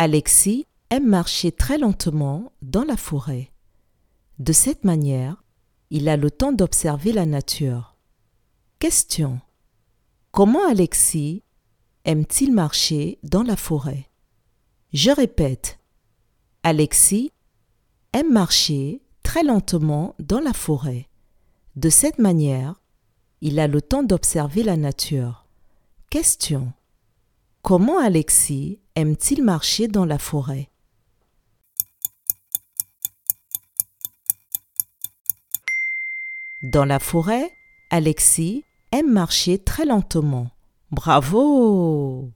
Alexis aime marcher très lentement dans la forêt. De cette manière, il a le temps d'observer la nature. Question. Comment Alexis aime-t-il marcher dans la forêt? Je répète. Alexis aime marcher très lentement dans la forêt. De cette manière, il a le temps d'observer la nature. Question. Comment Alexis aime-t-il marcher dans la forêt? Dans la forêt, Alexis aime marcher très lentement. Bravo